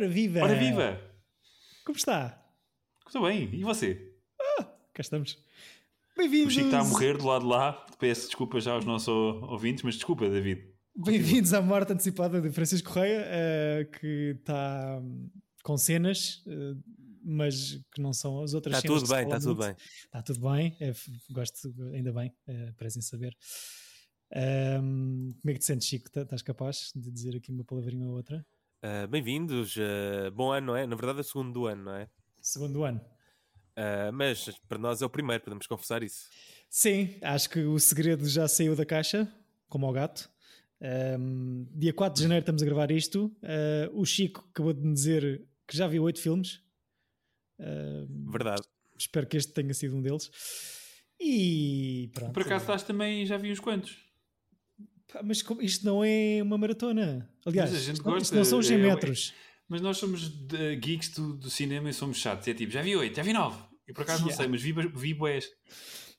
Ora viva! Ora viva! Como está? Estou bem, e você? Ah, cá estamos. Bem-vindos! O Chico está a morrer do lado de lá. Peço desculpa já aos nossos ouvintes, mas desculpa, David. Bem-vindos à morte antecipada de Francisco Correia, uh, que está hum, com cenas, uh, mas que não são as outras está cenas. Tudo bem, está tudo bem, está tudo bem. É, gosto, ainda bem, uh, parecem saber. Um, como é que te sentes, Chico? Tá, estás capaz de dizer aqui uma palavrinha ou outra? Uh, Bem-vindos, uh, bom ano, não é? Na verdade é o segundo do ano, não é? Segundo ano. Uh, mas para nós é o primeiro, podemos confessar isso. Sim, acho que o segredo já saiu da caixa, como ao gato. Um, dia 4 de janeiro estamos a gravar isto. o Chico acabou de me dizer que já viu oito filmes. verdade. Espero que este tenha sido um deles. E pronto. Por acaso estás também, já vi uns quantos. Mas isto não é uma maratona. Aliás, mas a gente isto, gosta, isto não são 100 é, metros. Mas nós somos geeks do, do, cinema e somos chatos. É tipo, já vi 8, já vi 9. Eu por acaso yeah. não sei, mas vi, vi boés.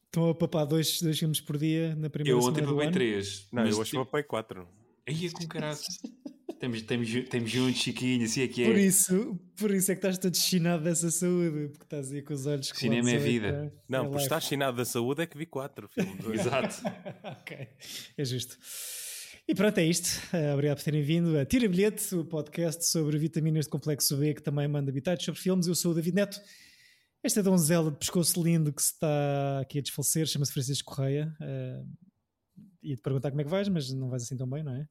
Estão a papar dois, dois filmes por dia na primeira Eu ontem papei 3. Não, eu hoje papei 4. Aí é com caraças. Temos, temos, temos juntos, Chiquinho, assim é que é. Por isso, por isso é que estás todo chinado dessa saúde, porque estás aí com os olhos Cinema é vida. Não, é por estar chinado da saúde é que vi 4 filmes. Exato. ok, é justo. E pronto, é isto. Uh, obrigado por terem vindo a Tira Bilhete, o podcast sobre vitaminas de complexo B, que também manda habitats sobre filmes. Eu sou o David Neto. Esta donzela de pescoço lindo que se está aqui a desfalecer chama-se Francisco Correia. Uh, ia te perguntar como é que vais, mas não vais assim tão bem, não é?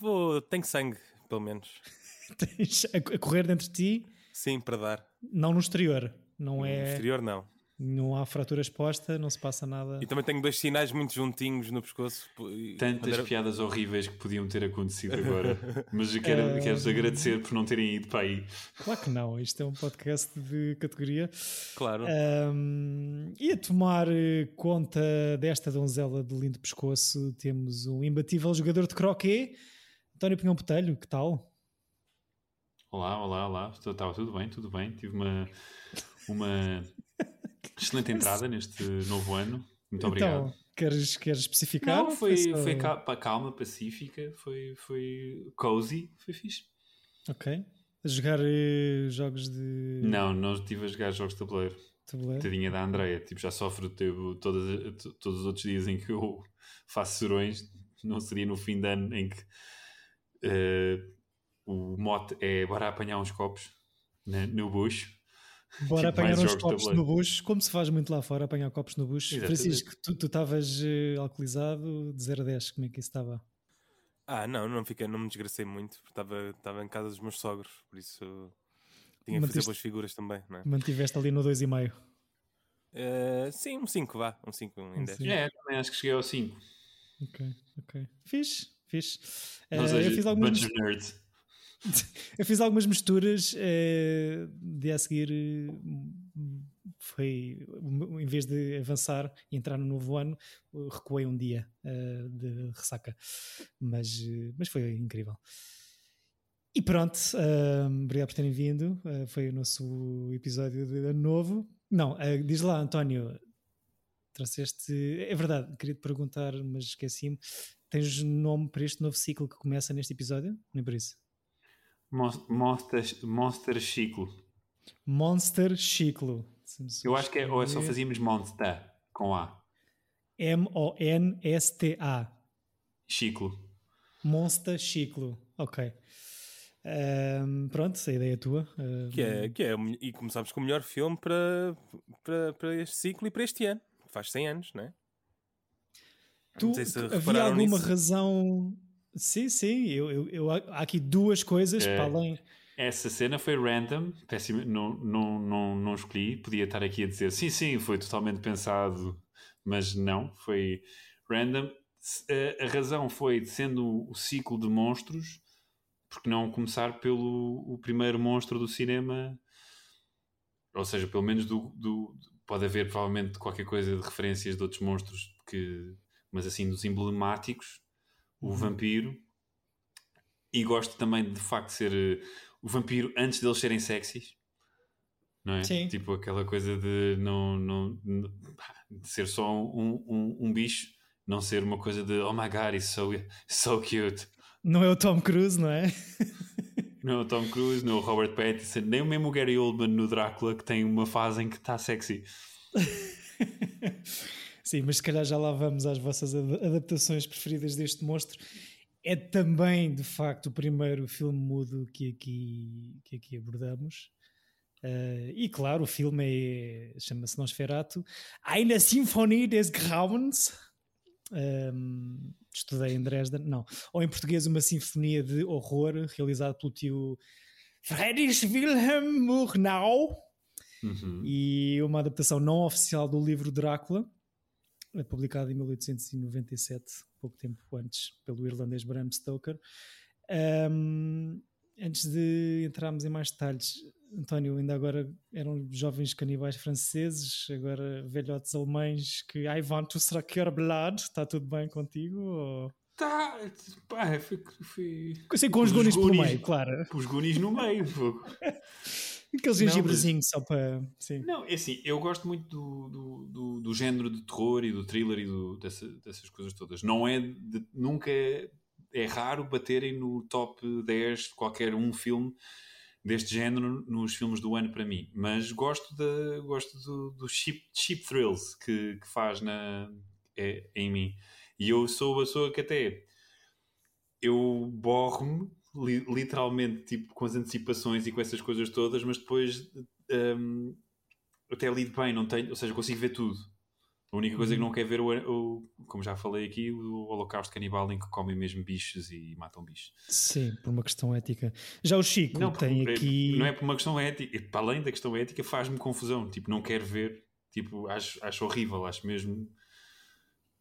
Vou, tenho sangue, pelo menos. Tens a, a correr dentro de ti? Sim, para dar. Não no exterior, não é? No exterior, não. Não há fratura exposta, não se passa nada. E também tenho dois sinais muito juntinhos no pescoço. Tantas era... piadas horríveis que podiam ter acontecido agora. Mas eu quero, uh... quero-vos agradecer por não terem ido para aí. Claro que não, isto é um podcast de categoria. Claro. Um, e a tomar eh, conta desta donzela de lindo pescoço, temos um imbatível jogador de croquet, António Pinhão Botelho, que tal? Olá, olá, olá. Estava tudo bem, tudo bem. Tive uma. uma Excelente entrada neste novo ano. Muito então, obrigado. Queres, queres especificar? Não, foi, foi, só... foi calma, calma, pacífica, foi, foi cozy, foi fixe. Ok. A jogar uh, jogos de. Não, não estive a jogar jogos de tabuleiro. Tabuleiro. Tadinha da Andreia, tipo, já sofre tipo, todos, todos os outros dias em que eu faço serões, não seria no fim de ano em que uh, o mote é bora apanhar uns copos né, no bucho Bora tipo, apanhar uns copos no bucho, como se faz muito lá fora, apanhar copos no bucho. Exatamente. Francisco, tu estavas uh, alcoolizado de 0 a 10, como é que isso estava? Ah, não, não, fiquei, não me desgracei muito, porque estava em casa dos meus sogros, por isso tinha que fazer boas figuras também. Não é? Mantiveste ali no 2,5? Uh, sim, um 5 vá, um 5 em 10. É, também acho que cheguei ao 5. Ok, ok. Fiz, fiz. Uh, eu fiz nerds. eu fiz algumas misturas uh, de a seguir foi em vez de avançar e entrar no novo ano recuei um dia uh, de ressaca mas, mas foi incrível e pronto uh, obrigado por terem vindo uh, foi o nosso episódio de ano novo não, diz lá António trouxeste, é verdade queria te perguntar mas esqueci-me tens nome para este novo ciclo que começa neste episódio? nem por isso Monster, Monster Ciclo. Monster Ciclo. Eu acho que é, ou é só fazíamos Monster com A. M-O-N-S-T-A. Ciclo. Monster Ciclo. Ok. Um, pronto, a ideia é tua. Um... Que é, que é, e começámos com o melhor filme para, para, para este ciclo e para este ano. Faz 100 anos, não é? Tu, se havia alguma nisso. razão Sim, sim. Eu, eu, eu, há aqui duas coisas é, para além. Essa cena foi random, péssimo, não, não, não, não escolhi. Podia estar aqui a dizer sim, sim, foi totalmente pensado, mas não, foi random. A, a razão foi sendo o ciclo de monstros, porque não começar pelo o primeiro monstro do cinema, ou seja, pelo menos do, do pode haver provavelmente qualquer coisa de referências de outros monstros que, mas assim dos emblemáticos o vampiro. E gosto também de, de facto ser uh, o vampiro antes deles serem sexys. Não é? Sim. Tipo aquela coisa de não, não, não de ser só um, um, um, bicho, não ser uma coisa de oh my god, it's so, so cute. Não é o Tom Cruise, não é? Não, Tom Cruise, não, Robert Pattinson, nem o mesmo Gary Oldman no Drácula, que tem uma fase em que está sexy. Sim, mas se calhar já lá vamos às vossas adaptações preferidas deste monstro. É também, de facto, o primeiro filme mudo que aqui, que aqui abordamos. Uh, e claro, o filme é, chama-se Nosferatu. Eine Sinfonie des Grauens. Um, estudei em Dresden, não. Ou em português, uma sinfonia de horror realizada pelo tio Friedrich Wilhelm Murnau. Uhum. E uma adaptação não oficial do livro Drácula, publicado em 1897, pouco tempo antes, pelo irlandês Bram Stoker. Um, antes de entrarmos em mais detalhes, António, ainda agora eram jovens canibais franceses, agora velhotes alemães que I want to suck your blood, está tudo bem contigo? Ou... Tá, pá, fui, fui... Assim, com os gunis por meio, claro. Os gunis no meio, Aqueles gengibrezinhos só para. Sim. Não, é assim, eu gosto muito do, do, do, do género de terror e do thriller e do, dessa, dessas coisas todas. Não é. De, nunca é, é raro baterem no top 10 de qualquer um filme deste género nos filmes do ano para mim. Mas gosto, de, gosto do, do cheap, cheap thrills que, que faz na, é, em mim. E eu sou a pessoa que até eu borro-me li, literalmente tipo com as antecipações e com essas coisas todas, mas depois um, até lido bem, não tenho, ou seja, consigo ver tudo. A única coisa que não uhum. quer ver, o, o, como já falei aqui, o Holocausto Canibal em que comem mesmo bichos e matam bichos. Sim, por uma questão ética. Já o Chico não, tem por, aqui. Não é por uma questão ética, para além da questão ética, faz-me confusão. Tipo, não quero ver, tipo, acho, acho horrível, acho mesmo.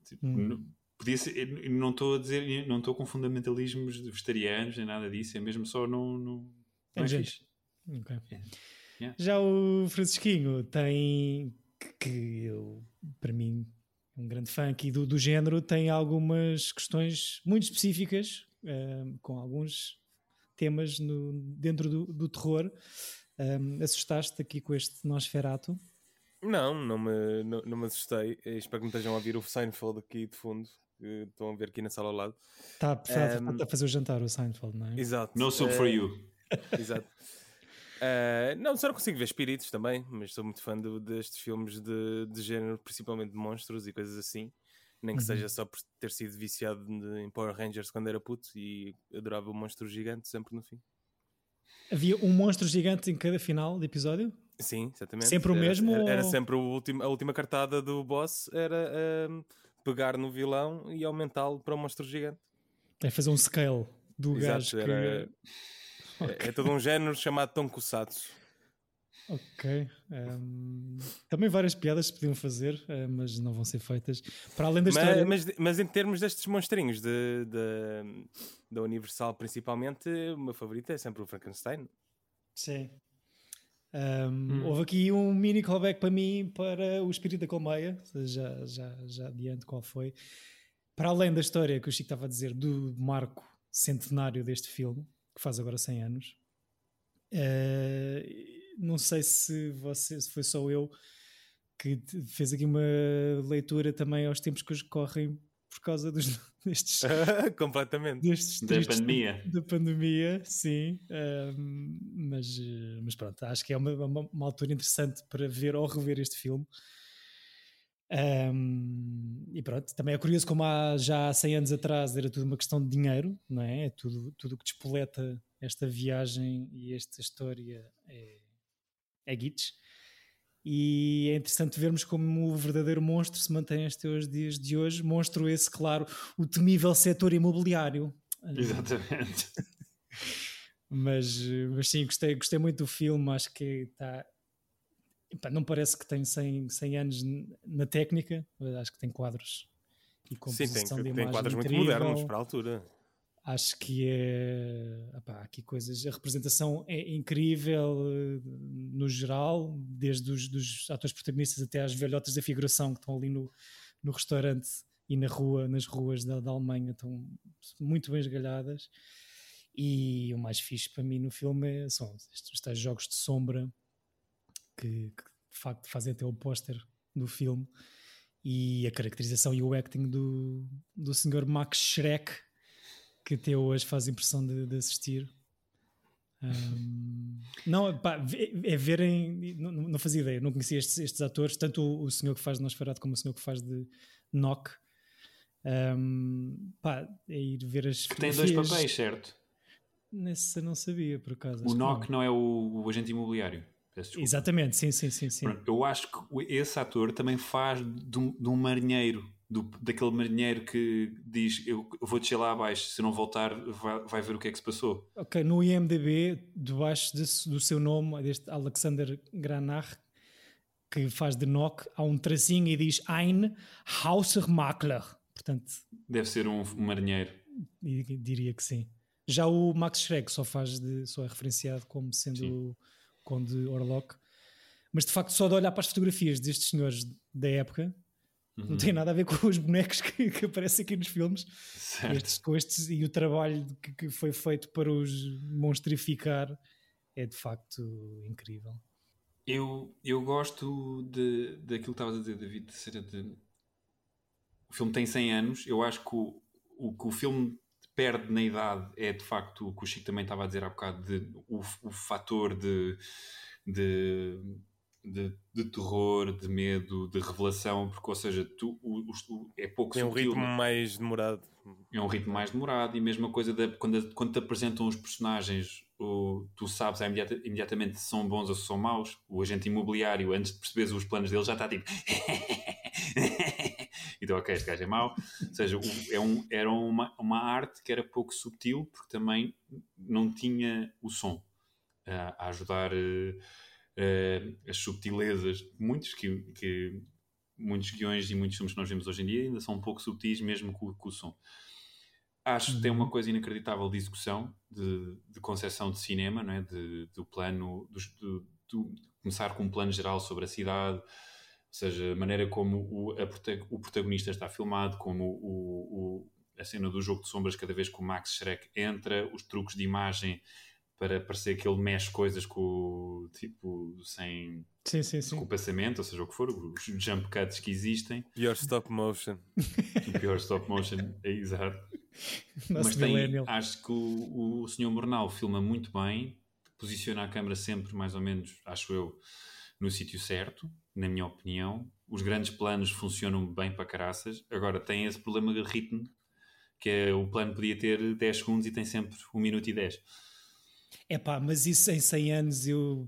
Tipo, hum. Podia ser, não estou a dizer, não estou com fundamentalismos vegetarianos nem nada disso, é mesmo só não. não, não é fixe. Okay. Yeah. Já o Francisquinho tem que eu, para mim, um grande fã aqui do, do género, tem algumas questões muito específicas, uh, com alguns temas no, dentro do, do terror. Um, assustaste aqui com este Nosferato? Não, não me, não, não me assustei. espero que me estejam a ouvir o Seinfeld aqui de fundo, que estão a ver aqui na sala ao lado. Está a, um, a fazer o jantar, o Seinfeld, não é? Exato. No soup for you. Exato. Uh, não, só não consigo ver espíritos também, mas sou muito fã de, destes filmes de, de género, principalmente de monstros e coisas assim. Nem que uhum. seja só por ter sido viciado em Power Rangers quando era puto e adorava o monstro gigante sempre no fim. Havia um monstro gigante em cada final de episódio? Sim, exatamente. Sempre o era, mesmo? Era, era sempre o último, a última cartada do boss era uh, pegar no vilão e aumentá-lo para um monstro gigante. É fazer um scale do Exato, gajo era... que é, é todo um género chamado Tonkosatsu. Ok. Um, também várias piadas se podiam fazer, uh, mas não vão ser feitas. Para além da história. Mas, mas, mas em termos destes monstrinhos de, de, da Universal, principalmente, o meu favorito é sempre o Frankenstein. Sim. Um, hum. Houve aqui um mini callback para mim para o Espírito da Colmeia, já, já, já adiante qual foi. Para além da história que o Chico estava a dizer do marco centenário deste filme, que faz agora 100 anos. Uh, não sei se, você, se foi só eu que fez aqui uma leitura também aos tempos que hoje correm por causa dos, destes completamente. destes da pandemia. da pandemia sim. Mas mas pronto acho que é uma, uma, uma, altura interessante para ver ou rever este filme um, e pronto, também é curioso como há já há 100 anos atrás era tudo uma questão de dinheiro, não é? é tudo, tudo que despoleta esta viagem e esta história é, é Gitch. E é interessante vermos como o verdadeiro monstro se mantém até os dias de hoje. Monstro esse, claro, o temível setor imobiliário. Exatamente. mas, mas sim, gostei, gostei muito do filme. Acho que está Epá, não parece que tem 100, 100 anos na técnica, acho que tem quadros e composição Sim, tem, de tem quadros incrível. muito modernos para a altura. Acho que é. Epá, aqui coisas. A representação é incrível no geral, desde os dos atores protagonistas até às velhotas da figuração que estão ali no, no restaurante e na rua, nas ruas da, da Alemanha, estão muito bem esgalhadas. E o mais fixe para mim no filme é, são estes tais jogos de sombra que, que de facto fazem até o póster do filme e a caracterização e o acting do, do Sr. Max Schreck que até hoje faz impressão de, de assistir Um, não, pá, é verem. Não, não fazia ideia, não conhecia estes, estes atores, tanto o, o, senhor que faz de Nosferatu como o senhor que faz de Knock. Um, pá, é ir ver as. Que tem dois papéis, certo? Nessa não sabia, por acaso. O Knock não. não é o, o agente imobiliário. Exatamente, sim, sim, sim. sim. Eu acho que esse ator também faz de um, de um marinheiro do, daquele marinheiro que diz eu vou descer lá abaixo, se não voltar vai, vai, ver o que é que se passou. Ok, no IMDB, debaixo desse, do seu nome, deste Alexander Granach, que faz de Nock, há um tracinho e diz Ein Hausmakler. Portanto, Deve ser um, um marinheiro. Diria que sim. Já o Max Schreck só faz de, só é referenciado como sendo sim. Conde Orlok. Mas de facto, só de olhar para as fotografias destes senhores da época, Uhum. Não tem nada a ver com os bonecos que, que aparecem aqui nos filmes. Estes, com estes, e o trabalho que, que, foi feito para os monstrificar é de facto incrível. Eu, eu gosto de, daquilo que estavas a dizer, David, de ser de... O filme tem 100 anos. Eu acho que o, o que o filme perde na idade é de facto o que o Chico também estava a dizer há bocado, de, o, o fator de, de de, de, terror, de medo, de revelação, porque, ou seja, tu, o, o, é pouco É um ritmo mais demorado. É um ritmo mais demorado e mesma coisa de, quando, quando te apresentam os personagens, o, tu sabes imediata, imediatamente se são bons ou se são maus. O agente imobiliário, antes de perceberes os planos dele, já está tipo. então, ok, este gajo é mau. Ou seja, é um, era uma, uma arte que era pouco subtil, porque também não tinha o som uh, a ajudar. Uh, uh, as subtilezas, muitos que, que, muitos guiões e muitos filmes que nós vemos hoje em dia ainda são um pouco subtis mesmo com, com o som. Acho que tem uma uhum. coisa inacreditável de execução, de, de concepção de cinema, não é? de, do plano, do, do, começar com um plano geral sobre a cidade, seja, a maneira como o, a, o protagonista está filmado, como o, o, a cena do jogo de sombras, cada vez que o Max Schreck entra, os truques de imagem para parecer que ele mexe coisas com tipo sem, sim, sim, sim. com o pensamento, ou seja, o que for, os jump cuts que existem. Pior stop motion. O pior stop motion, é exato. Mas tem, acho que o, o Sr. Mornal filma muito bem, posiciona a câmera sempre, mais ou menos, acho eu, no sítio certo, na minha opinião. Os grandes planos funcionam bem para caraças. Agora tem esse problema de ritmo, que é o plano podia ter 10 segundos e tem sempre 1 minuto e 10. É pá, mas isso em 100 anos eu.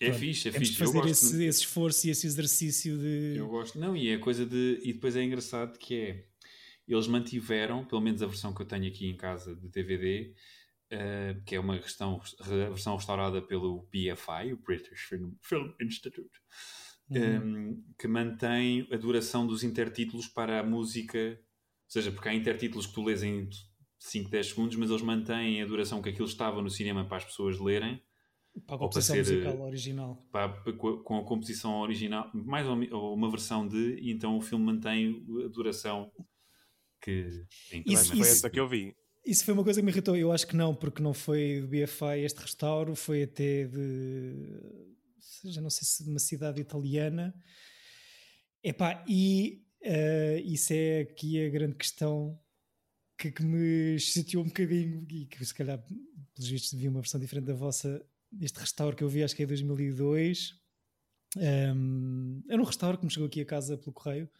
É pronto, fixe, é fixe. De fazer esse, de... esse, esforço e esse exercício de. Eu gosto. Não, e é coisa de. E depois é engraçado que é. Eles mantiveram, pelo menos a versão que eu tenho aqui em casa de DVD, uh, eh, que é uma questão, a versão restaurada pelo BFI, o British Film, Film Institute, uhum. um, ehm, que mantém a duração dos intertítulos para a música. Ou seja, porque há intertítulos que tu lês em 5, 10 segundos, mas eles mantêm a duração que aquilo estava no cinema para as pessoas lerem. Para a composição para ser, musical original. Para, com a composição original, mais ou, uma versão de, e então o filme mantém a duração que em isso, foi essa que eu vi. Isso foi uma coisa que me irritou. Eu acho que não, porque não foi do BFI este restauro, foi até de. Seja, não sei se de uma cidade italiana. Epá, e uh, isso é aqui a grande questão que, que, me chateou um bocadinho e que se calhar, pelos vistos, vi uma versão diferente da vossa, deste restauro que eu vi, acho que é 2002. Um, era um restauro que me chegou aqui a casa pelo correio.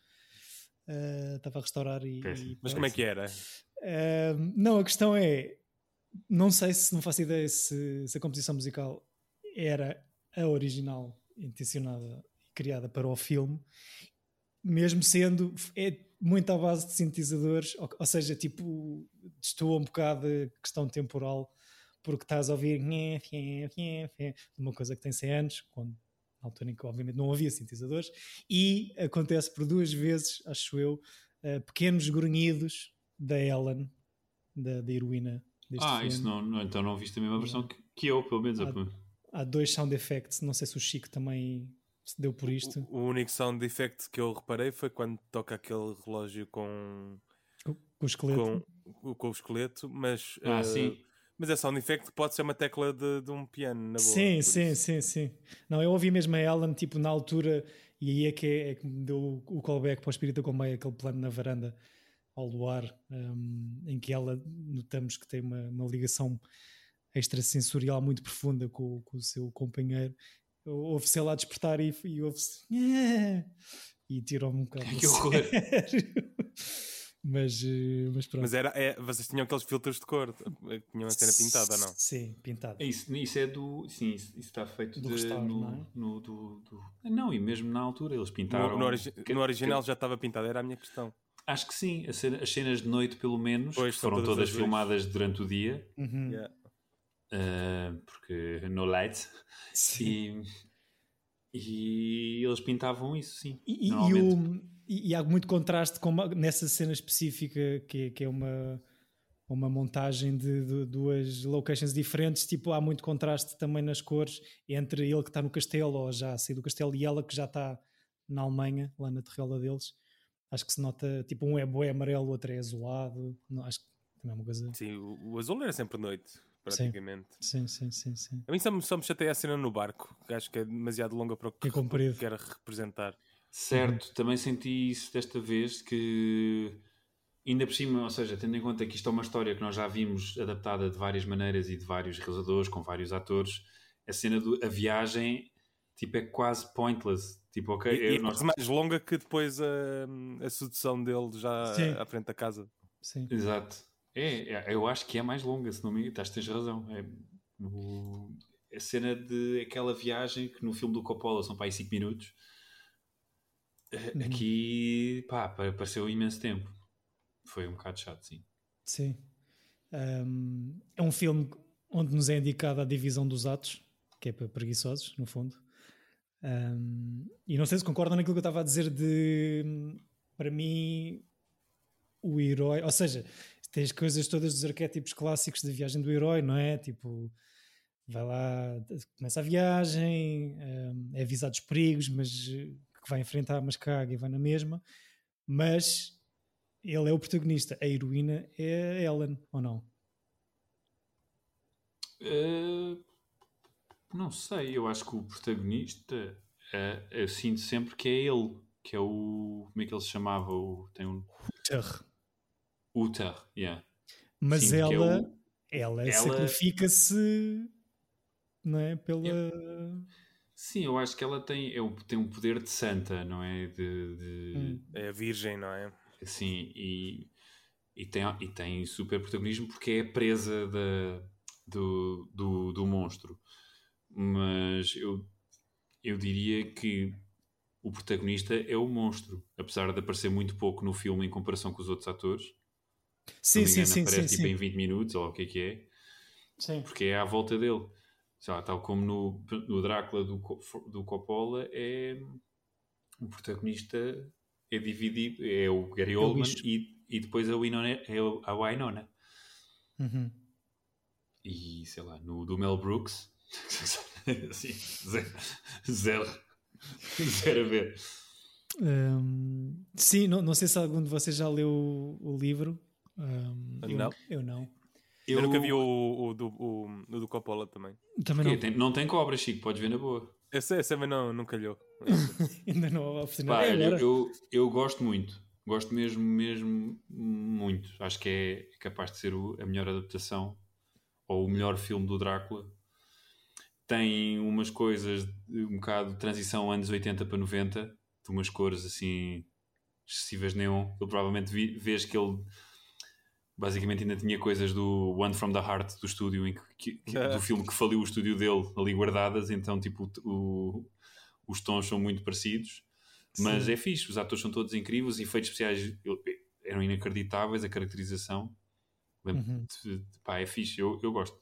Uh, estava a restaurar e, e, Mas como é que era? Uh, não, a questão é não sei se não faço ideia se, se, a composição musical era a original intencionada e criada para o filme mesmo sendo é muito à base de sintetizadores, ou, ou seja, tipo, estou um bocado a questão temporal, porque estás a ouvir uma coisa que tem 100 anos, quando, na altura em que obviamente não havia sintetizadores, e acontece por duas vezes, acho eu, uh, pequenos grunhidos da Ellen, da, da heroína deste ah, filme. isso não, não, então não viste a mesma versão que, que eu, pelo menos. Há, há dois sound effects, não sei se o Chico também se deu por isto. O, o, único sound effect que eu reparei foi quando toca aquele relógio com. Com, com o esqueleto. Com, com, o esqueleto, mas. Ah, uh, sim. Mas é sound effect pode ser uma tecla de, de um piano, na boa. Sim, sim, isso. sim, sim. Não, eu ouvi mesmo a Ellen, tipo, na altura, e aí é que, é, é que me deu o callback para o Espírito Comboio, aquele plano na varanda ao luar, um, em que ela notamos que tem uma, uma ligação extrasensorial muito profunda com, com o seu companheiro, ouve-se ela a despertar e, e ouve-se e tirou-me um bocado. Que horror! mas, eh, mas pronto. Mas era, é, vocês tinham aqueles filtros de cor, tinham a cena pintada, não? Sim, pintada. É isso, isso é do. Sim, isso, isso está feito Do de, restauro, no, não é? no- do, do- Não, e mesmo na altura eles pintaram. No, no origi- que- no original que- já estava pintado, era a minha questão. acho que sim, as cenas de noite, pelo menos, Pois, foram todas todas filmadas durante o dia, Uhum. Yeah. Uh, porque no light, Sim. e, e eles pintavam isso, sim. E, e- o- e- há muito contraste com uma- nessa cena específica que, é- que é uma, uma montagem de, de duas locations diferentes. Tipo, há muito contraste também nas cores entre ele que está no castelo ou já a sair do castelo e ela que já está na Alemanha, lá na terrela deles. Acho que se nota, tipo, um é bué amarelo, o outro é azulado. Não, acho que também é uma coisa. Sim, o, o azul era sempre noite, praticamente. Sim, sim, sim, sim. A mim só me, só me chateia a cena no barco, que acho que é demasiado longa para o que É comprido. quer representar. Certo, também senti isso desta vez que ainda por cima, ou seja, tendo em conta que isto é uma história que nós já vimos adaptada de várias maneiras e de vários realizadores, com vários atores, a cena do a viagem tipo é quase pointless. Tipo, ok, E, é nós- mais longa que depois a, a sedução dele já Sim. à frente da casa. sim. Exato. É, é, eu acho que é mais longa, se não me engano. Estás- Tens razão. É, no- a cena de aquela viagem que no filme do Coppola são para aí 5 minutos. eh, Uhum. Aqui, pá, pa- pareceu imenso tempo. Foi um bocado chato, sim. Sim. Um, é um filme onde nos é indicada a divisão dos atos, que é para preguiçosos, no fundo. Um, e não sei se concordam naquilo que eu estava a dizer de para mim o herói, ou seja, tem as coisas todas dos arquétipos clássicos da viagem do herói, não é? Tipo, vai lá, começa a viagem, um, é avisado dos perigos, mas eh, que vai enfrentar, mas caga e vai na mesma. Mas ele é o protagonista, a heroína é a Ellen, ou não? Eh, não sei, eu acho que o protagonista, eh, eu sinto sempre que é ele, que é o. Como é que ele se chamava? O, tem um. Uther, yeah. Mas Sim, é ela, o- ela, ela- sacrifica-se não é? Pela. Sim, eu acho que ela tem, é, o- tem um poder de santa, não é? De, de- Hum. É a virgem, não é? assim, e, e, tem, e tem super protagonismo porque é a presa da, do, do, do monstro. Mas eu, eu diria que o protagonista é o monstro, apesar de aparecer muito pouco no filme em comparação com os outros atores. Sim, sim, engano, sim, sim, aparece tipo sim. em 20 minutos, ou o que é que é, Sim. porque é à volta dele. Lá, tal como no, no Drácula do, do Coppola, é o protagonista é dividido, é o Gary o Oldman e, e depois a Winona, é a Winona. Uhum. E sei lá, no do Mel Brooks, assim, zero, zero, zero a ver. Hum, sim, não, não sei se algum de vocês já leu o, o livro. Hum, eu Não. Eu não. Eu, nunca vi o, o, do, o, o do Coppola também. Também não. Tem- não tem cobra, Chico, podes ver na boa. Esse, esse também não, não calhou. Ainda não houve Pá. É agora. eu, eu gosto muito. Gosto mesmo, mesmo muito. Acho que é capaz de ser o- a melhor adaptação ou o melhor filme do Drácula. Tem umas coisas, de um bocado de transição anos 80 para 90, de umas cores assim excessivas neon. Eu provavelmente vi, vês que ele basicamente ainda tinha coisas do One from the Heart do estúdio, que, que- que- do filme que faliu o estúdio dele ali guardadas. Então, tipo, o- os tons são muito parecidos. Mas Sim. é fixe, os atores são todos incríveis, os efeitos especiais eu- eram inacreditáveis, a caracterização Uhum. pá, é fixe, eu, eu gosto.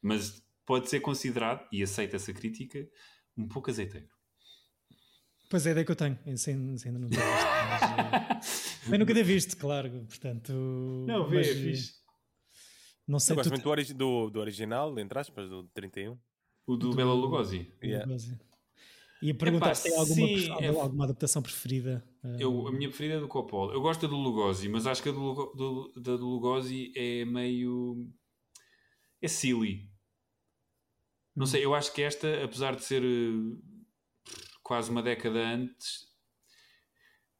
Mas pode ser considerado, e aceito essa crítica, um pouco azeiteiro. Pois é a ideia que eu tenho. Esse ainda esse ainda não tenho visto. Mas, eh, mas nunca ter visto, claro. Portanto. Não, vê, mas, é fixe. Não Eu sei gosto tu- muito do, origi- do, do original, entre aspas, do 31. O do, Bela Lugosi. Yeah. E a perguntar Epá, se tem alguma, sim, pref- é- alguma adaptação preferida. eh, Eu, a minha preferida é do Coppola. Eu gosto da do Lugosi, mas acho que a do, do- da do Lugosi é meio. é silly. Não sei, eu acho que esta, apesar de ser eh, quase uma década antes,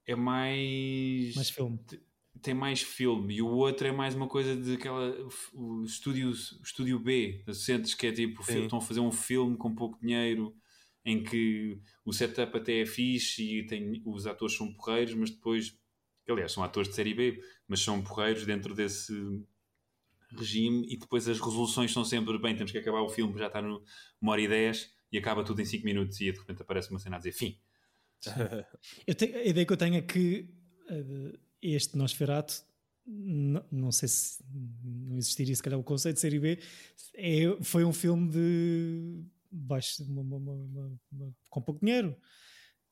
é mais. mais filme. te- tem mais filme e o outro é mais uma coisa de aquela o estúdio, o estúdio B, sentes que é tipo Sim. estão a fazer um filme com pouco dinheiro em que o setup até é fixe e tem, os atores são porreiros, mas depois, aliás, são atores de série B, mas são porreiros dentro desse regime e depois as resoluções são sempre bem, temos que acabar o filme, já está no uma hora e dez e acaba tudo em 5 minutos e de repente aparece uma cena a dizer fim. Eu tenho- a ideia que eu tenho é que eh, este Nosferatu, n- não sei se não existiria se calhar o conceito de série B, é, foi um filme de baixo, uma- uma- uma- uma- uma- com pouco dinheiro,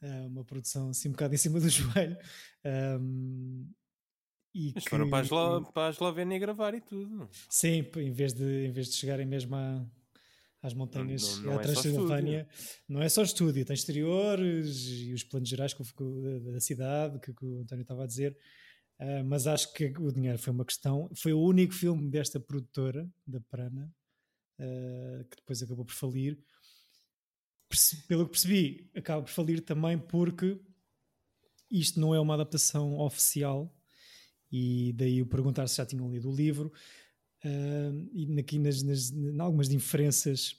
eh, uma produção assim um bocado em cima do joelho. ahm, e Mas que- foram para a, Eslo para a Eslovénia gravar e tudo. Sim, em vez de, em vez de chegarem mesmo à- às montanhas Não- não à é Transilvânia, não é só estúdio, tem exteriores e os planos gerais da, da cidade, que, que o António estava a dizer. Ah, mas acho que o dinheiro foi uma questão. Foi o único filme desta produtora, da Prana, ah, que depois acabou por falir. Perce- Pelo que percebi, acaba por falir também porque isto não é uma adaptação oficial e daí eu perguntar se já tinham lido o livro uh, e aqui nas, nas, em algumas diferenças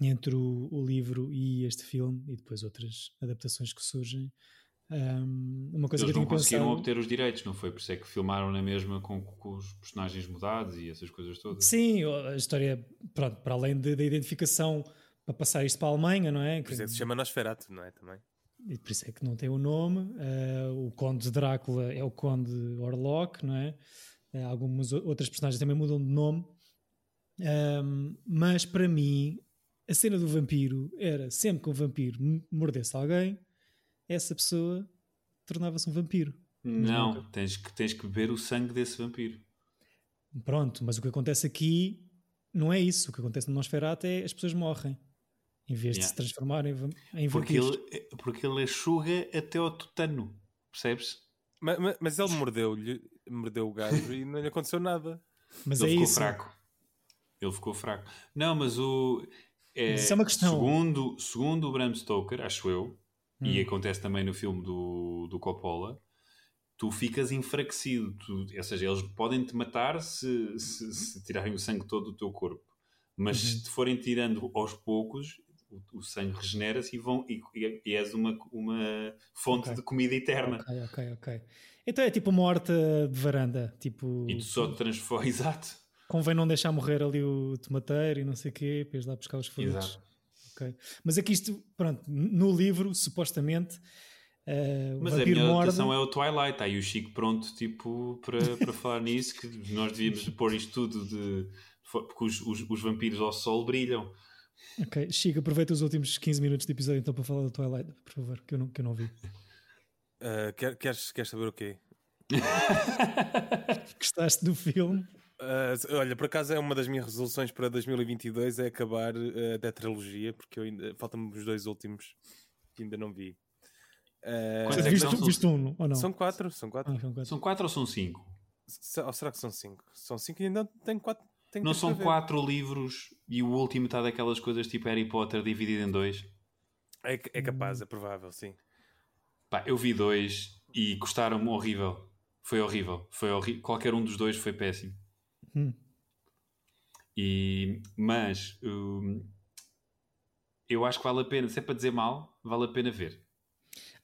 entre o, o livro e este filme e depois outras adaptações que surgem um, uma coisa Eles que eu não conseguiram pensado obter os direitos, não foi? Por isso é que filmaram na mesma com, com os personagens mudados e essas coisas todas. sim, a história pronto, para além da identificação para passar isto para a Alemanha, não é? Por isso é que se chama Nosferatu, não é? Também. e por isso é que não tem o nome. Uh, o Conde Drácula é o Conde Orlok, não é? Uh, algumas outras personagens também mudam de nome. Um, mas para mim, a cena do vampiro era sempre que um vampiro mordesse alguém, essa pessoa tornava-se um vampiro. Não, tens que, tens que beber o sangue desse vampiro. Pronto, mas o que acontece aqui não é isso. O que acontece no Nosferatu é as pessoas morrem. Em vez de Yeah. se transformarem em vam- em Porque vampiros. ele, porque ele enxuga até ao tutano, percebes? Ma- ma- Mas, ele mordeu-lhe, mordeu o gajo e não lhe aconteceu nada. Mas ele é ficou isso. fraco. Ele ficou fraco. Não, mas o. É, Mas isso é uma questão. Segundo, segundo o Bram Stoker, acho eu, e Hum. acontece também no filme do, do Coppola, tu ficas enfraquecido. Tu, ou seja, eles podem te matar se, se, se tirarem o sangue todo do teu corpo. Mas Uhum. se te forem tirando aos poucos, o, o sangue regenera-se e, vão, e, e- és uma, uma fonte Ok. de comida eterna. Ok, ok, ok. Então é tipo uma horta de varanda. Tipo, E tu só te transformas. Exato. convém não deixar morrer ali o tomateiro e não sei o quê, para ires lá buscar os frutos. Exato. Ok. Mas aqui isto, pronto, no livro, supostamente, o Mas a minha adaptação é o Twilight. Está aí o Chico pronto tipo, para, para falar nisso, que nós devíamos pôr isto tudo de. Porque os, os, os vampiros ao sol brilham. Ok, Chico, aproveita os últimos 15 minutos de episódio então para falar do Twilight, por favor, que eu não, que eu não vi. Ah, quer- queres, queres saber o quê? Gostaste do filme? Ah, olha, por acaso é uma das minhas resoluções para 2022 é acabar ah, a tetralogia, porque eu ainda faltam-me os dois últimos que ainda não vi. Ah, Quantos é viste, são? viste um ou não? São quatro, são quatro. Ah, são quatro. São quatro ou são cinco? Se- Ou será que são cinco? São cinco e ainda tenho quatro. Tenho Não são quatro livros e o último está daquelas coisas tipo Harry Potter dividido em dois? É, é capaz, é provável, sim. Pá, eu vi dois e gostaram-me horrível. Foi horrível. Foi horri Qualquer um dos dois foi péssimo. Hum. E, mas hum, eu acho que vale a pena, se é para dizer mal, vale a pena ver.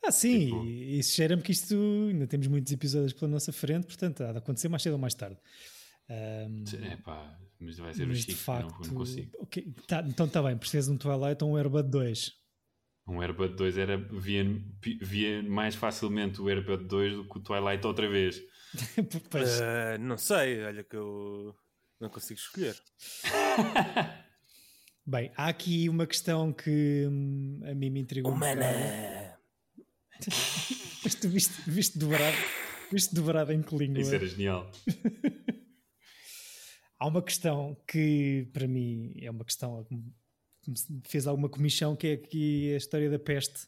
Ah, sim, Tipo- e isso cheira-me que isto ainda temos muitos episódios pela nossa frente, portanto há de acontecer mais cedo ou mais tarde. Ahm, É pá, mas vai ser o mas Chico, de facto, não, não consigo. ok, tá, então está bem, precisas de um Twilight ou um Airbud 2. Um Airbud 2 era, via, via mais facilmente o Airbud 2 do que o Twilight outra vez. Pois, Ah, não sei, olha que eu não consigo escolher. Bem, há aqui uma questão que hum, a mim me intrigou. um. Humana! Mas tu viste, viste dobrado, viste dobrado em que língua? Isso era genial. Há uma questão que para mim é uma questão que me fez alguma comissão que é aqui a história da peste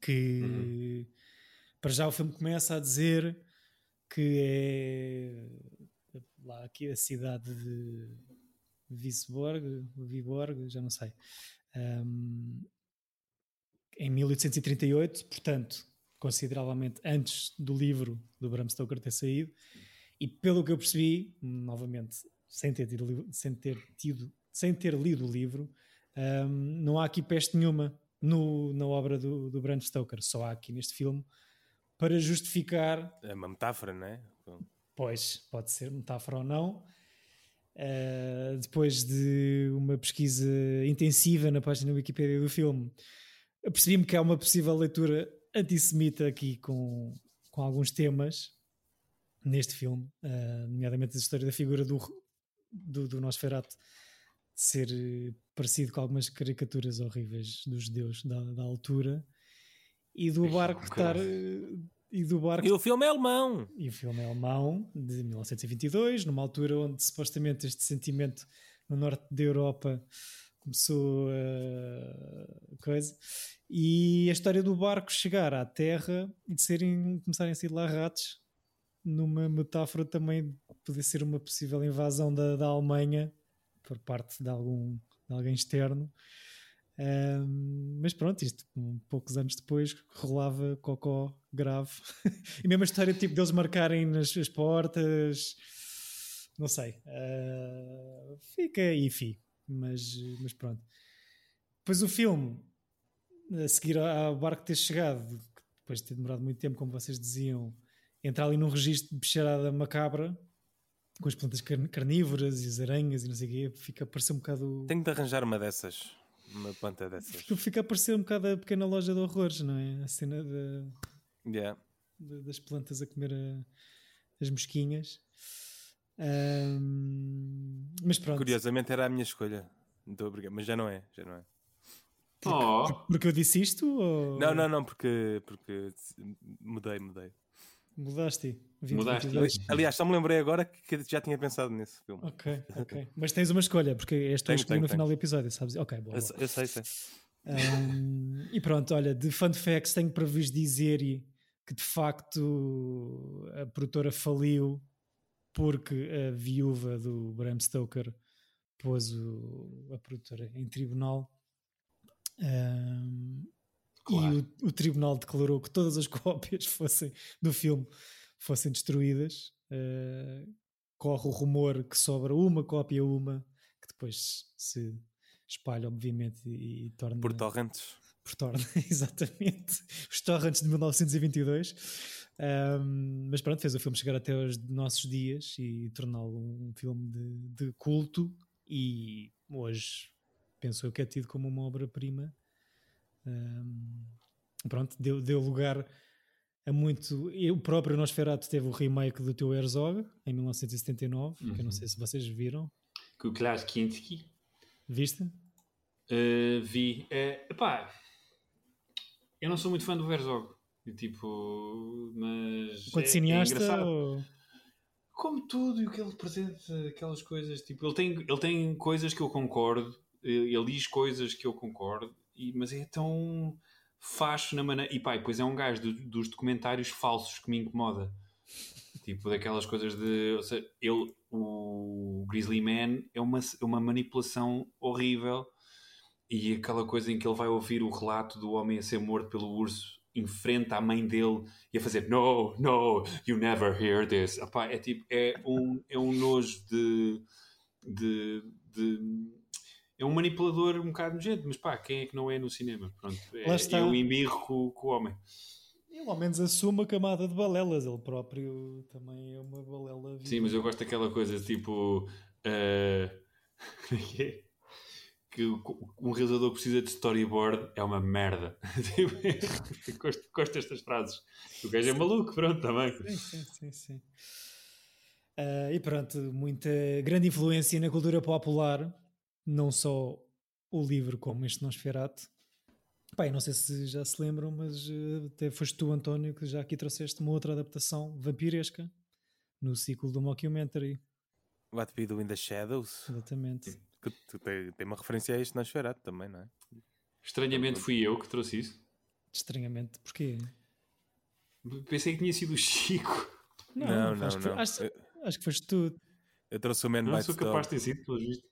que para já o filme começa a dizer que é lá aqui a cidade de Visborg, Viborg, já não sei um, em 1838, portanto consideravelmente antes do livro do Bram Stoker ter saído. E pelo que eu percebi, novamente, sem ter tido, sem ter, tido, sem ter lido o livro, um, não há aqui peste nenhuma no, na obra do, do Bram Stoker. Só há aqui neste filme para justificar. É uma metáfora, não é? Pois, pode ser metáfora ou não. Uh, depois de uma pesquisa intensiva na página Wikipedia do filme, percebi-me que há uma possível leitura antissemita aqui com, com alguns temas neste filme, uh, nomeadamente a história da figura do, do, do Nosferatu ser parecido com algumas caricaturas horríveis dos judeus da, da altura e do barco estar e do barco. E o filme é alemão. E o filme é alemão, de 1922, numa altura onde supostamente este sentimento no norte da Europa começou a coisa. E a história do barco chegar à terra e de serem, começarem a sair lá ratos, numa metáfora também de poder ser uma possível invasão da, da Alemanha por parte de algum de alguém externo. Um, mas pronto, isto poucos anos depois rolava cocó grave. e mesmo a história tipo deles marcarem nas, as portas, não sei, uh, fica ifi, mas, mas pronto. Depois o filme, a seguir ao barco ter chegado, depois de ter demorado muito tempo, como vocês diziam, entrar ali num registro de bicharada macabra, com as plantas carnívoras e as aranhas e não sei o quê, fica a parecer um bocado. Tenho de arranjar uma dessas uma planta dessas. Fica, fica a parecer um bocado a pequena loja de horrores, não é? A cena de, yeah. de das plantas a comer a, as mosquinhas. Um, mas pronto. Curiosamente era a minha escolha. Estou a mas já não é, já não é. Porque, oh. porque eu disse isto? Ou... Não, não, não, porque, porque mudei, mudei. Mudaste. Mudaste. Aliás, só me lembrei agora que já tinha pensado nesse filme. Ok, ok. Mas tens uma escolha, porque este eu escolhi no final do episódio, sabes? Ok, boa. Eu, eu sei, sei. Um, e pronto, olha, de fun facts tenho para vos dizer que de facto a produtora faliu porque a viúva do Bram Stoker pôs o, a produtora em tribunal. Um, Claro. E o, o, tribunal declarou que todas as cópias fossem, do filme fossem destruídas. Uh, corre o rumor que sobra uma cópia, uma, que depois se espalha, obviamente, e, e torna. Por torrents. Por torrents, exatamente. Os torrents de 1922. Um, mas pronto, fez o filme chegar até os nossos dias e torná-lo um filme de, de culto. E hoje penso eu que é tido como uma obra-prima um, pronto, deu, deu lugar a muito. O próprio Nosferatu teve o remake do teu Herzog em 1979, uhum. que eu não uhum. sei se vocês viram. Com o Klaus Kinski. Viste? Uh, vi. Uh, epá, eu não sou muito fã do Herzog. Tipo, mas. Quanto é, é cineasta? É ou... Como tudo e o que ele representa, aquelas coisas. Tipo, ele tem, ele tem coisas que eu concordo, ele diz coisas que eu concordo, e, mas é tão facho na maneira. E pá, depois é um gajo do, dos documentários falsos que me incomoda. Tipo, daquelas coisas de. Ou seja, ele, o Grizzly Man é uma, é uma manipulação horrível. E aquela coisa em que ele vai ouvir o relato do homem a ser morto pelo urso em frente à mãe dele e a fazer No, no, you never hear this. Epá, é tipo, é um, é um nojo de, de, de é um manipulador um bocado nojento, mas pá, quem é que não é no cinema? Pronto, é, está. eu embirro com, com o homem. Ele ao menos assume a camada de balelas, ele próprio também é uma balela. Viva. Sim, mas eu gosto daquela coisa tipo. Uh, que um realizador precisa de storyboard é uma merda. Tipo, gosto, gosto destas frases. O gajo é maluco, pronto, também. Sim, sim, sim. sim. Uh, e pronto, muita grande influência na cultura popular não só o livro como este Nosferatu. Pai, não sei se já se lembram, mas até foste tu, António, que já aqui trouxeste uma outra adaptação vampiresca no ciclo do Mockumentary. What We Do in the Shadows? Exatamente. Que, que tem, tem, uma referência a este Nosferatu também, não é? Estranhamente fui eu que trouxe isso. Estranhamente, porquê? Pensei que tinha sido o Chico. Não, não, não. Acho, não. Que, acho, acho, que foste tu. Eu trouxe o Man Não sou capaz de ter sido, pelo visto.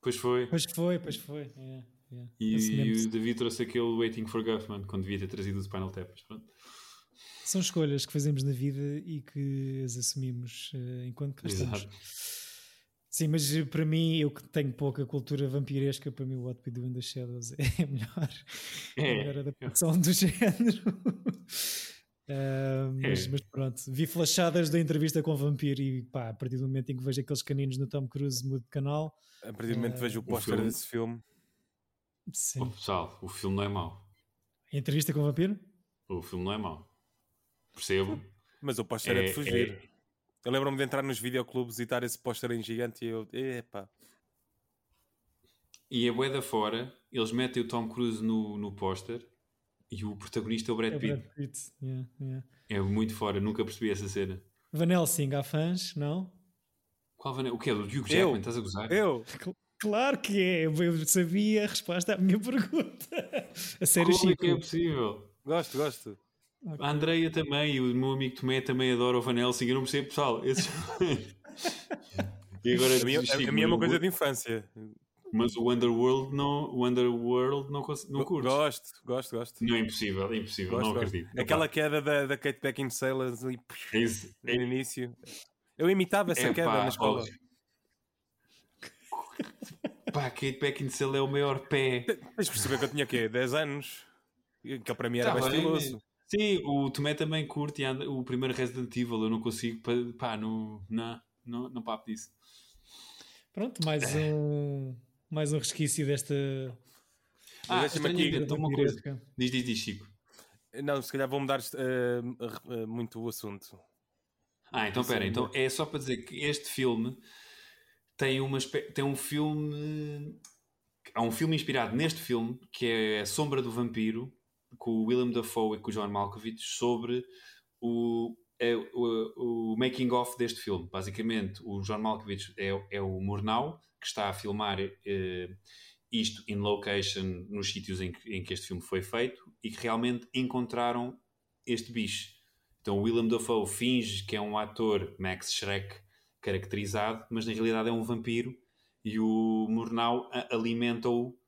Pois foi. Pois foi, pois foi. Yeah, yeah. E, e o David trouxe aquele Waiting for Guffman, quando devia ter trazido o Spinal Tap. São escolhas que fazemos na vida e que as assumimos uh, enquanto cá estamos. Sim, mas eh, para mim, eu que tenho pouca cultura vampiresca, para mim o What We Do in the Shadows é a melhor, é. a melhor adaptação do género. Uh, mas, é. mas, pronto, vi flashadas da entrevista com o vampiro e pá, a partir do momento em que vejo aqueles caninos no Tom Cruise, mudo de canal. A partir do momento que vejo o póster desse filme. Sim. Oh, pessoal, o filme não é mau. A entrevista com o vampiro? O filme não é mau. Percebo. Mas o póster é, é de fugir. É... Eu lembro-me de entrar nos videoclubes e estar esse póster em gigante e eu. Epá. E a boeda fora, eles metem o Tom Cruise no, no póster e o protagonista é o Brad Pitt. É, Brad Pitt. Yeah, yeah. é muito fora, nunca percebi essa cena. Van Helsing, há fãs, não? Qual Van O que é? Do Hugh Jackman? Estás a gozar? Eu? Claro que é, eu sabia a resposta à minha pergunta. A sério, Como Chico. é que é possível? Gosto, gosto. Okay. A Andreia também e o meu amigo Tomé também adora o Van Helsing. Eu não percebo, pessoal. Esses... e agora, a minha, a minha é uma coisa de infância. Mas o Underworld não, o Underworld não, não curto. Gosto, gosto, gosto. Não é impossível, é impossível, gosto, não gosto. acredito. Aquela queda da, da Kate Beckinsale ali é no início. Eu imitava essa é, queda pá, na escola. Pá, Kate Beckinsale é o maior pé. Tens de perceber que eu tinha quê? 10 anos? Que para mim era tá bem estiloso. Sim, o Tomé também curte anda, o primeiro Resident Evil. Eu não consigo, pá, não, não, não, não papo disso. Pronto, mais um mais um resquício desta. Ah, deixa-me aqui então uma coisa. Diz, diz, diz, Chico. Não, se calhar vou mudar uh, uh, muito o assunto. Ah, então espera, então é só para dizer que este filme tem, uma, tem um filme. Há um filme inspirado neste filme que é A Sombra do Vampiro, com o Willem Dafoe e com o John Malkovich, sobre o, é, o, o making of deste filme. Basicamente, o John Malkovich é, é o Murnau, que está a filmar uh, isto in location nos sítios em que, em que este filme foi feito e que realmente encontraram este bicho. Então o Willem Dafoe finge que é um ator Max Schreck caracterizado, mas na realidade é um vampiro e o Murnau alimenta-o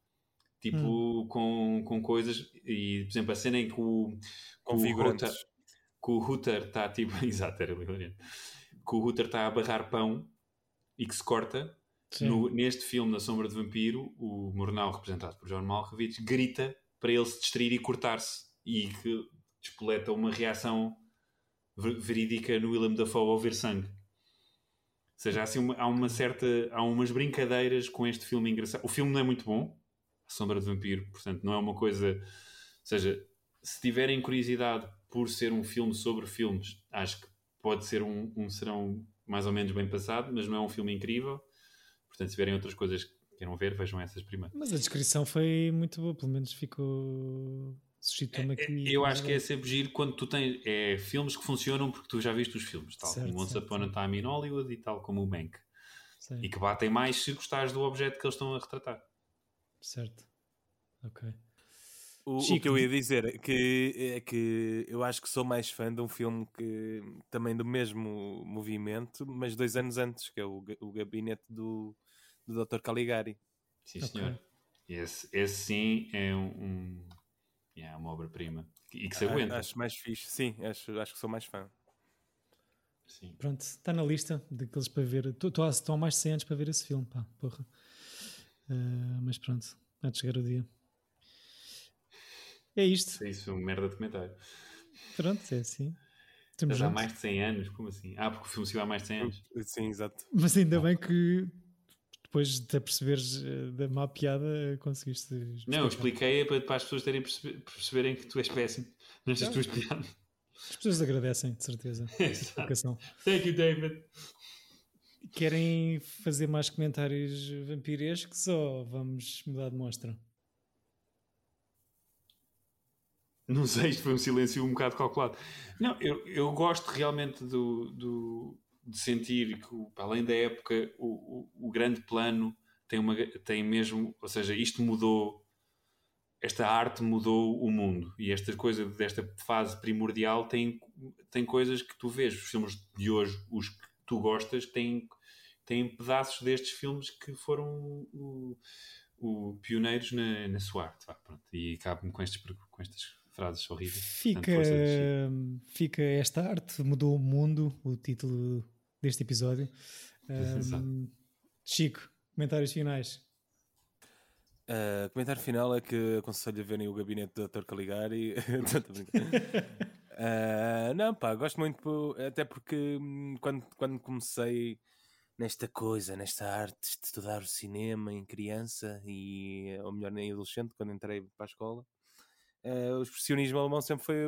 tipo hum. com, com coisas e por exemplo a cena em que o, com que o está tipo exato, era que o Hutter está a barrar pão e que se corta no, neste filme, Na Sombra do Vampiro, o Murnau, representado por John Malkovich, grita para ele se distrair e cortar-se e que despoleta uma reação verídica no Willem Dafoe ao ver sangue. Ou seja, assim, uma, há uma certa. Há umas brincadeiras com este filme engraçado. O filme não é muito bom, A Sombra do Vampiro, portanto, não é uma coisa. Ou seja, se tiverem curiosidade por ser um filme sobre filmes, acho que pode ser um, um serão mais ou menos bem passado, mas não é um filme incrível. Portanto, se tiverem outras coisas que queiram ver, vejam essas primeiro. Mas a descrição foi muito boa, pelo menos ficou. Suscitou-me é, aqui. É, eu acho que é sempre giro quando tu tens é, filmes que funcionam porque tu já viste os filmes, tal certo, como Once certo. Upon a Time in Hollywood e tal como o Mank. E que batem mais se gostares do objeto que eles estão a retratar. Certo. Ok. O, o, que eu ia dizer é que, é que eu acho que sou mais fã de um filme que também do mesmo movimento, mas dois anos antes, que é o, o Gabinete do, do Dr. Caligari. Sim, senhor. Esse, esse sim é um, um é uma obra-prima e que se aguenta. Acho mais fixe, sim, acho, acho que sou mais fã. Sim. Pronto, está na lista daqueles para ver. Estou há mais de 100 anos para ver esse filme, pá, porra. Uh, mas pronto, há de chegar o dia. É isto. É isso, foi uma merda de comentário. Pronto, é assim. Mas há mais de 100 anos? Como assim? Ah, porque o filme saiu há mais de 100 anos. Sim, exato. Mas ainda bem que depois de perceberes eh, da má piada conseguiste. Explicar. Não, expliquei para, para as pessoas terem perceber, perceberem que tu és péssimo nestas tuas piadas. As pessoas agradecem, de certeza. Exato. Thank you, David. Querem fazer mais comentários vampirescos ou vamos mudar de mostra? Não sei, isto foi um silêncio um bocado calculado. Não, eu, eu gosto realmente do, do, de sentir que, além da época, o, o, o, grande plano tem, uma, tem mesmo. Ou seja, isto mudou. Esta arte mudou o mundo. E esta coisa desta fase primordial tem, tem coisas que tu vês. Os filmes de hoje, os que tu gostas, têm, têm pedaços destes filmes que foram o, o pioneiros na, na sua arte. Pronto, e acabo-me com, estes, com estas frases horríveis. Fica, fica esta arte, mudou o mundo, o título deste episódio. Um, Chico, comentários finais. Uh, comentário final é que aconselho a verem o gabinete do Dr. Caligari. uh, não, pá, gosto muito, até porque hum, quando, quando comecei nesta coisa, nesta arte de estudar o cinema em criança e, ou melhor, em adolescente, quando entrei para a escola, uh, o expressionismo alemão sempre foi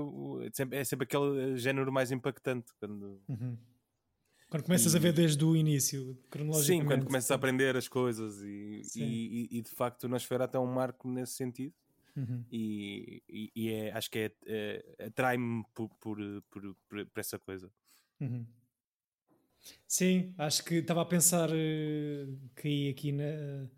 sempre, é sempre aquele género mais impactante. Quando, uhum. Quando começas e... a ver desde o início, cronologicamente. Sim, quando começas a aprender as coisas e, e, e, de facto o Nosferatu é um marco nesse sentido. Uhum. E, e, é, acho que é, é atrai-me por, por, por, por, essa coisa. Uhum. Sim, acho que estava a pensar uh, que aqui na.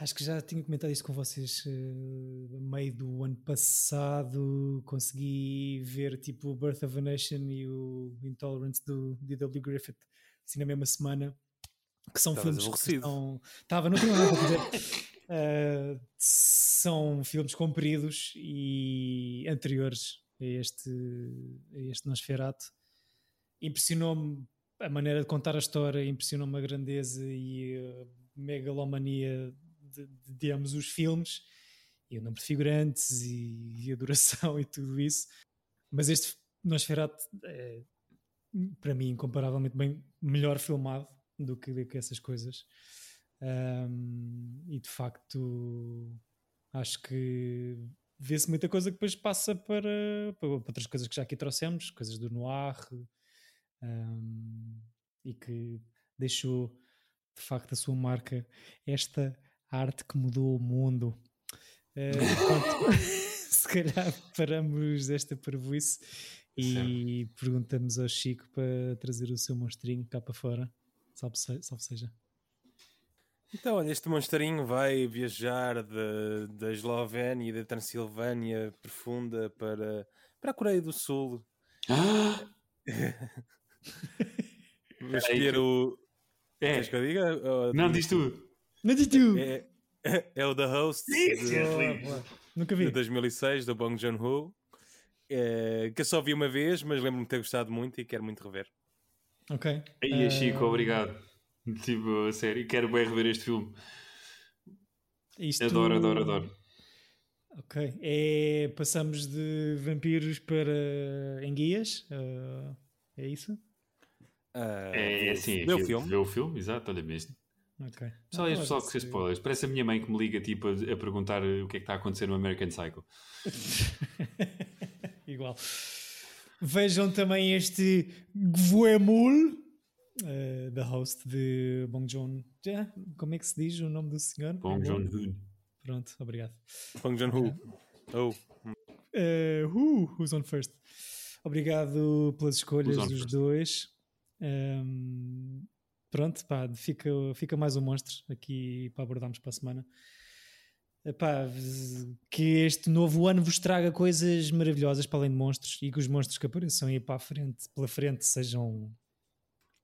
Acho que já tinha comentado isso com vocês uh, meio do ano passado. Consegui ver tipo o Birth of a Nation e o Intolerance do D.W. Griffith assim na mesma semana. Que são Estavas filmes que estão. Estava, não tinha nada a dizer. Uh, são filmes compridos e anteriores a este, a este Nosferatu impressionou-me a maneira de contar a história, impressionou-me a grandeza e a megalomania de, de, de ambos os filmes e o número de figurantes e, e a duração e tudo isso. Mas este Nosferatu é, para mim, incomparavelmente bem melhor filmado do que, do que essas coisas. Um, e de facto, acho que vê-se muita coisa que depois passa para, para, outras coisas que já aqui trouxemos, coisas do noir, um, e que deixou de facto a sua marca esta arte que mudou o mundo. Uh, pronto, se calhar paramos esta parvoíce e perguntamos ao Chico para trazer o seu monstrinho cá para fora. Salve, salve seja. Então, olha, este monstrinho vai viajar da Eslovénia e da Transilvânia profunda para, para a Coreia do Sul. Ah! Vou escolher o. É. Queres que eu diga? Não, diz tu. Não diz tu. É, é o The Host. de, é Nunca vi. De 2006, do Bong Joon-ho. É, que eu só vi uma vez, mas lembro-me de ter gostado muito e quero muito rever. Ok. Aí, uh... Chico, obrigado. Tipo, a sério, quero bem rever este filme. Isto... Adoro, adoro, adoro. Ok. É, passamos de vampiros para enguias. Uh... É isso? Uh, é, assim, vê o filme. Vê o filme, exato, olha mesmo. Ok. Só ah, pessoal que se spoilers. Parece a minha mãe que me liga tipo, a, a, perguntar o que é que está a acontecer no American Cycle. Igual. Vejam também este Gvuemul, uh, da host de Bong Joon. Yeah, como é que se diz o nome do senhor? Bong Joon-ho. Pronto, obrigado. Bong Joon-ho. Oh. Uh, who, who's on first? Obrigado pelas escolhas dos dois. Um, pronto, pá, fica, fica mais um monstro aqui para abordarmos para a semana. Epá, que este novo ano vos traga coisas maravilhosas para além de monstros e que os monstros que apareçam aí para a frente, pela frente sejam.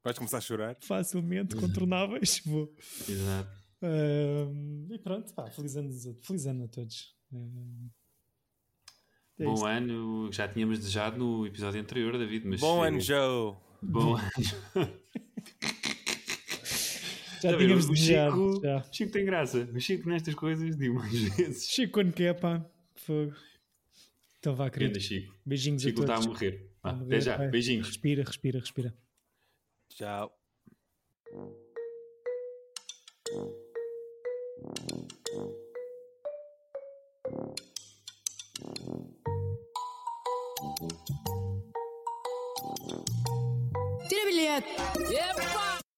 Vais começar a chorar? Facilmente contornáveis. Vou. Exato. Um, e pronto, pá, feliz ano, feliz ano a todos. Um, é Bom isto. ano, já tínhamos desejado no episódio anterior, David. Mas Bom ano, Joe. Bom já, já tínhamos desejado. Chico, já. Chico tem graça. O Chico nestas coisas diz mais vezes. Chico quando quer, pá. Fogo. Então vá, querido. Chico. Beijinhos Chico a todos. está a morrer. Ah, até já. Vai. Beijinhos. Respira, respira, respira. Tchau. Tira bilhete! Epa!